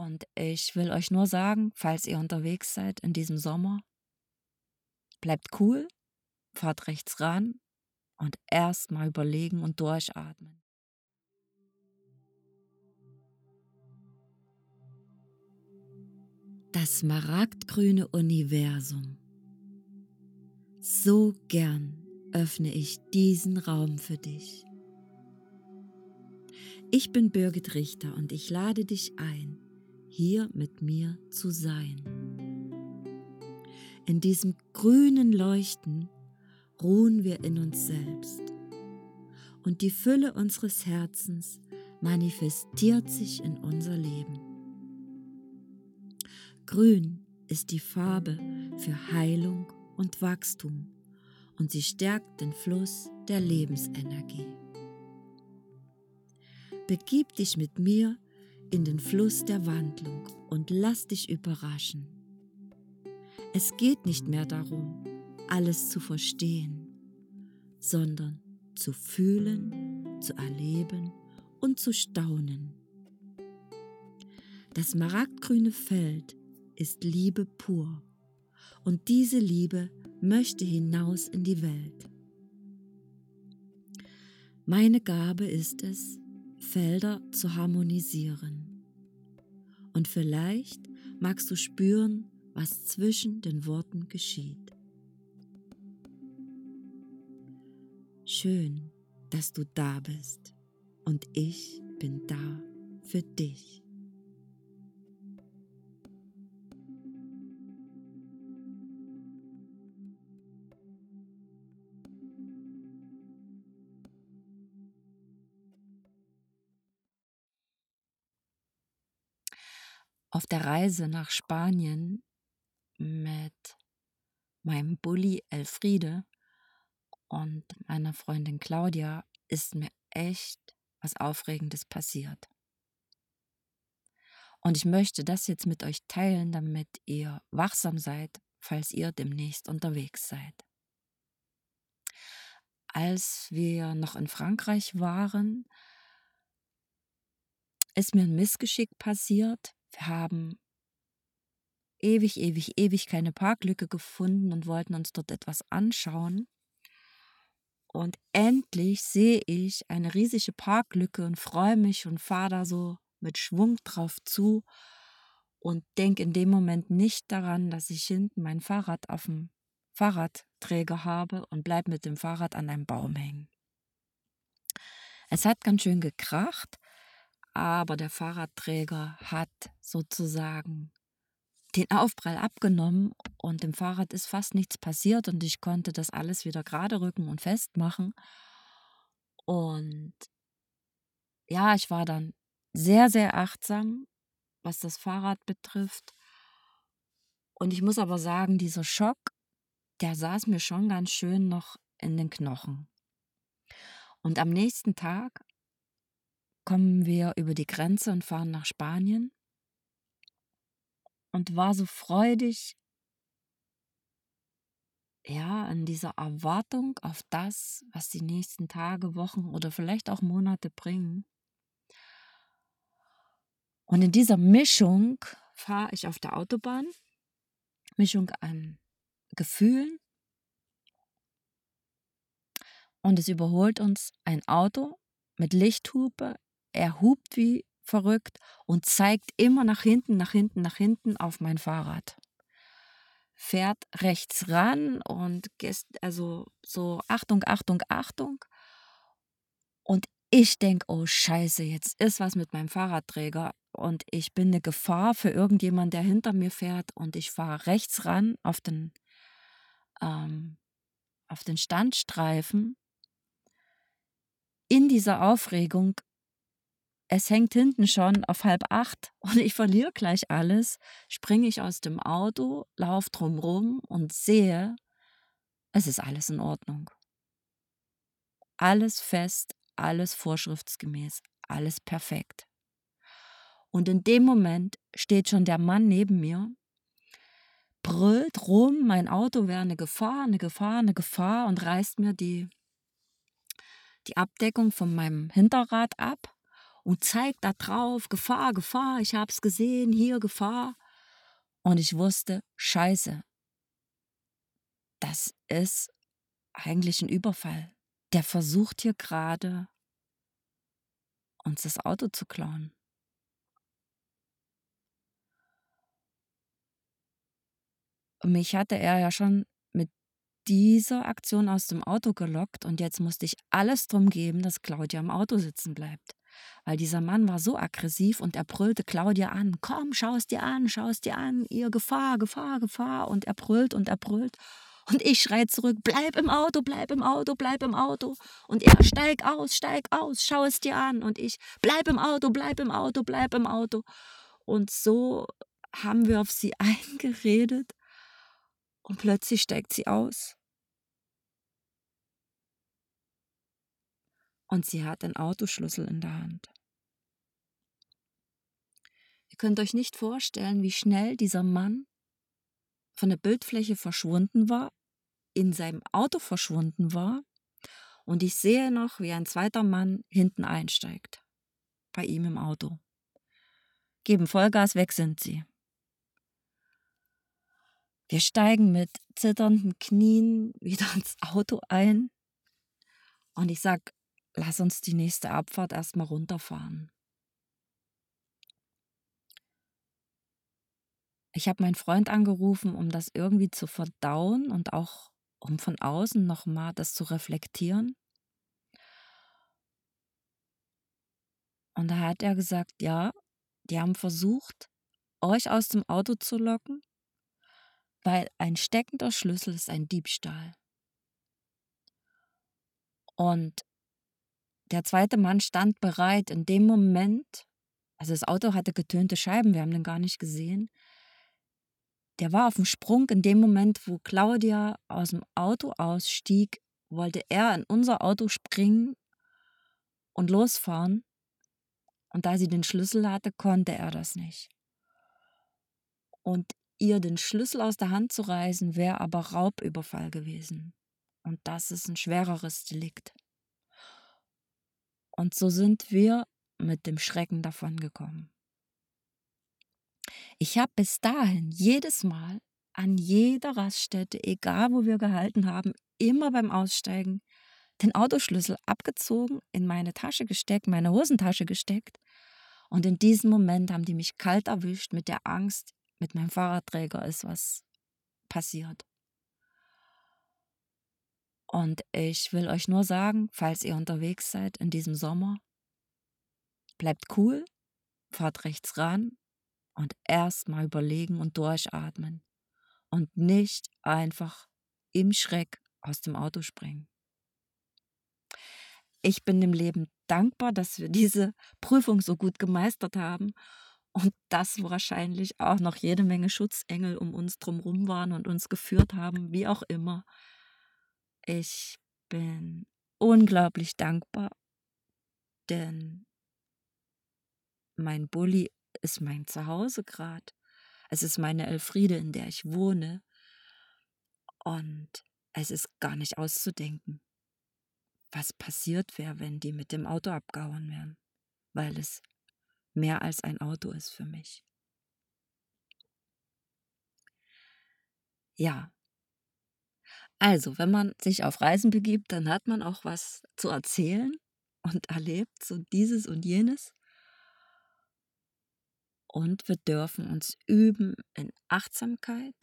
Und ich will euch nur sagen, falls ihr unterwegs seid in diesem Sommer, bleibt cool, fahrt rechts ran und erst mal überlegen und durchatmen. Das smaragdgrüne Universum. So gern öffne ich diesen Raum für dich. Ich bin Birgit Richter und ich lade dich ein, hier mit mir zu sein. In diesem grünen Leuchten ruhen wir in uns selbst und die Fülle unseres Herzens manifestiert sich in unser Leben. Grün ist die Farbe für Heilung und Wachstum und sie stärkt den Fluss der Lebensenergie. Begib dich mit mir in den Fluss der Wandlung und lass dich überraschen. Es geht nicht mehr darum, alles zu verstehen, sondern zu fühlen, zu erleben und zu staunen. Das maragdgrüne Feld ist Liebe pur und diese Liebe möchte hinaus in die Welt. Meine Gabe ist es, Felder zu harmonisieren. Und vielleicht magst du spüren, was zwischen den Worten geschieht. Schön, dass du da bist und ich bin da für dich. Auf der Reise nach Spanien mit meinem Bulli Elfriede und meiner Freundin Claudia ist mir echt was Aufregendes passiert. Und ich möchte das jetzt mit euch teilen, damit ihr wachsam seid, falls ihr demnächst unterwegs seid. Als wir noch in Frankreich waren, ist mir ein Missgeschick passiert. Wir haben ewig, ewig, ewig keine Parklücke gefunden und wollten uns dort etwas anschauen. Und endlich sehe ich eine riesige Parklücke und freue mich und fahre da so mit Schwung drauf zu und denke in dem Moment nicht daran, dass ich hinten mein Fahrrad auf dem Fahrradträger habe und bleibe mit dem Fahrrad an einem Baum hängen. Es hat ganz schön gekracht aber der Fahrradträger hat sozusagen den Aufprall abgenommen und dem Fahrrad ist fast nichts passiert und ich konnte das alles wieder gerade rücken und festmachen. Und ja, ich war dann sehr, sehr achtsam, was das Fahrrad betrifft. Und ich muss aber sagen, dieser Schock, der saß mir schon ganz schön noch in den Knochen. Und am nächsten Tag kommen wir über die Grenze und fahren nach Spanien. Und war so freudig, ja, in dieser Erwartung auf das, was die nächsten Tage, Wochen oder vielleicht auch Monate bringen. Und in dieser Mischung fahre ich auf der Autobahn, Mischung an Gefühlen. Und es überholt uns ein Auto mit Lichthupe er hupt wie verrückt und zeigt immer nach hinten, nach hinten, nach hinten auf mein Fahrrad. Fährt rechts ran und also so Achtung, Achtung, Achtung. Und ich denke, oh Scheiße, jetzt ist was mit meinem Fahrradträger und ich bin eine Gefahr für irgendjemand, der hinter mir fährt und ich fahre rechts ran auf den, ähm, auf den Standstreifen. In dieser Aufregung es hängt hinten schon auf halb acht und ich verliere gleich alles, springe ich aus dem Auto, laufe drumrum und sehe, es ist alles in Ordnung. Alles fest, alles vorschriftsgemäß, alles perfekt. Und in dem Moment steht schon der Mann neben mir, brüllt rum, mein Auto wäre eine Gefahr, eine Gefahr, eine Gefahr und reißt mir die, die Abdeckung von meinem Hinterrad ab und zeigt da drauf, Gefahr, Gefahr, ich hab's gesehen, hier Gefahr. Und ich wusste, scheiße, das ist eigentlich ein Überfall. Der versucht hier gerade, uns das Auto zu klauen. Mich hatte er ja schon mit dieser Aktion aus dem Auto gelockt und jetzt musste ich alles drum geben, dass Claudia im Auto sitzen bleibt. Weil dieser Mann war so aggressiv und er brüllte Claudia an: Komm, schau es dir an, schau es dir an, ihr Gefahr, Gefahr, Gefahr. Und er brüllt und er brüllt. Und ich schreie zurück: Bleib im Auto, bleib im Auto, bleib im Auto. Und er: Steig aus, steig aus, schau es dir an. Und ich: Bleib im Auto, bleib im Auto, bleib im Auto. Und so haben wir auf sie eingeredet und plötzlich steigt sie aus. Und sie hat den Autoschlüssel in der Hand. Ihr könnt euch nicht vorstellen, wie schnell dieser Mann von der Bildfläche verschwunden war, in seinem Auto verschwunden war, und ich sehe noch, wie ein zweiter Mann hinten einsteigt, bei ihm im Auto. Geben Vollgas, weg sind sie. Wir steigen mit zitternden Knien wieder ins Auto ein und ich sag, lass uns die nächste Abfahrt erstmal runterfahren. Ich habe meinen Freund angerufen, um das irgendwie zu verdauen und auch um von außen nochmal das zu reflektieren. Und da hat er gesagt, ja, die haben versucht, euch aus dem Auto zu locken weil ein steckender Schlüssel ist ein Diebstahl. Und der zweite Mann stand bereit in dem Moment, also das Auto hatte getönte Scheiben, wir haben den gar nicht gesehen. Der war auf dem Sprung in dem Moment, wo Claudia aus dem Auto ausstieg, wollte er in unser Auto springen und losfahren. Und da sie den Schlüssel hatte, konnte er das nicht. Und Ihr den Schlüssel aus der Hand zu reißen, wäre aber Raubüberfall gewesen. Und das ist ein schwereres Delikt. Und so sind wir mit dem Schrecken davongekommen. Ich habe bis dahin jedes Mal an jeder Raststätte, egal wo wir gehalten haben, immer beim Aussteigen den Autoschlüssel abgezogen, in meine Tasche gesteckt, meine Hosentasche gesteckt. Und in diesem Moment haben die mich kalt erwischt mit der Angst, mit meinem Fahrradträger ist was passiert. Und ich will euch nur sagen, falls ihr unterwegs seid in diesem Sommer, bleibt cool, fahrt rechts ran und erst mal überlegen und durchatmen und nicht einfach im Schreck aus dem Auto springen. Ich bin dem Leben dankbar, dass wir diese Prüfung so gut gemeistert haben und dass wahrscheinlich auch noch jede Menge Schutzengel um uns drumherum waren und uns geführt haben, wie auch immer. Ich bin unglaublich dankbar, denn mein Bulli ist mein Zuhause gerade. Es ist meine Elfriede, in der ich wohne. Und es ist gar nicht auszudenken, was passiert wäre, wenn die mit dem Auto abgehauen wären, weil es mehr als ein Auto ist für mich. Ja. Also, wenn man sich auf Reisen begibt, dann hat man auch was zu erzählen und erlebt so dieses und jenes. Und wir dürfen uns üben in Achtsamkeit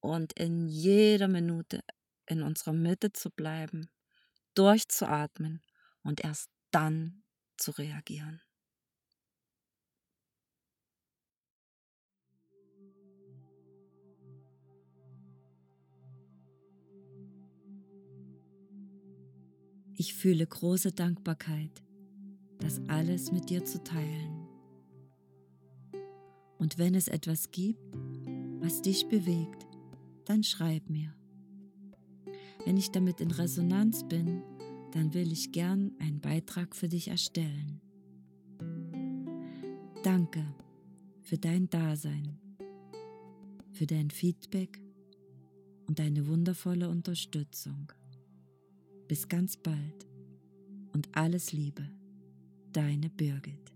und in jeder Minute in unserer Mitte zu bleiben, durchzuatmen und erst dann zu reagieren. Ich fühle große Dankbarkeit, das alles mit dir zu teilen. Und wenn es etwas gibt, was dich bewegt, dann schreib mir. Wenn ich damit in Resonanz bin, dann will ich gern einen Beitrag für dich erstellen. Danke für dein Dasein, für dein Feedback und deine wundervolle Unterstützung. Bis ganz bald und alles Liebe. deine Birgit.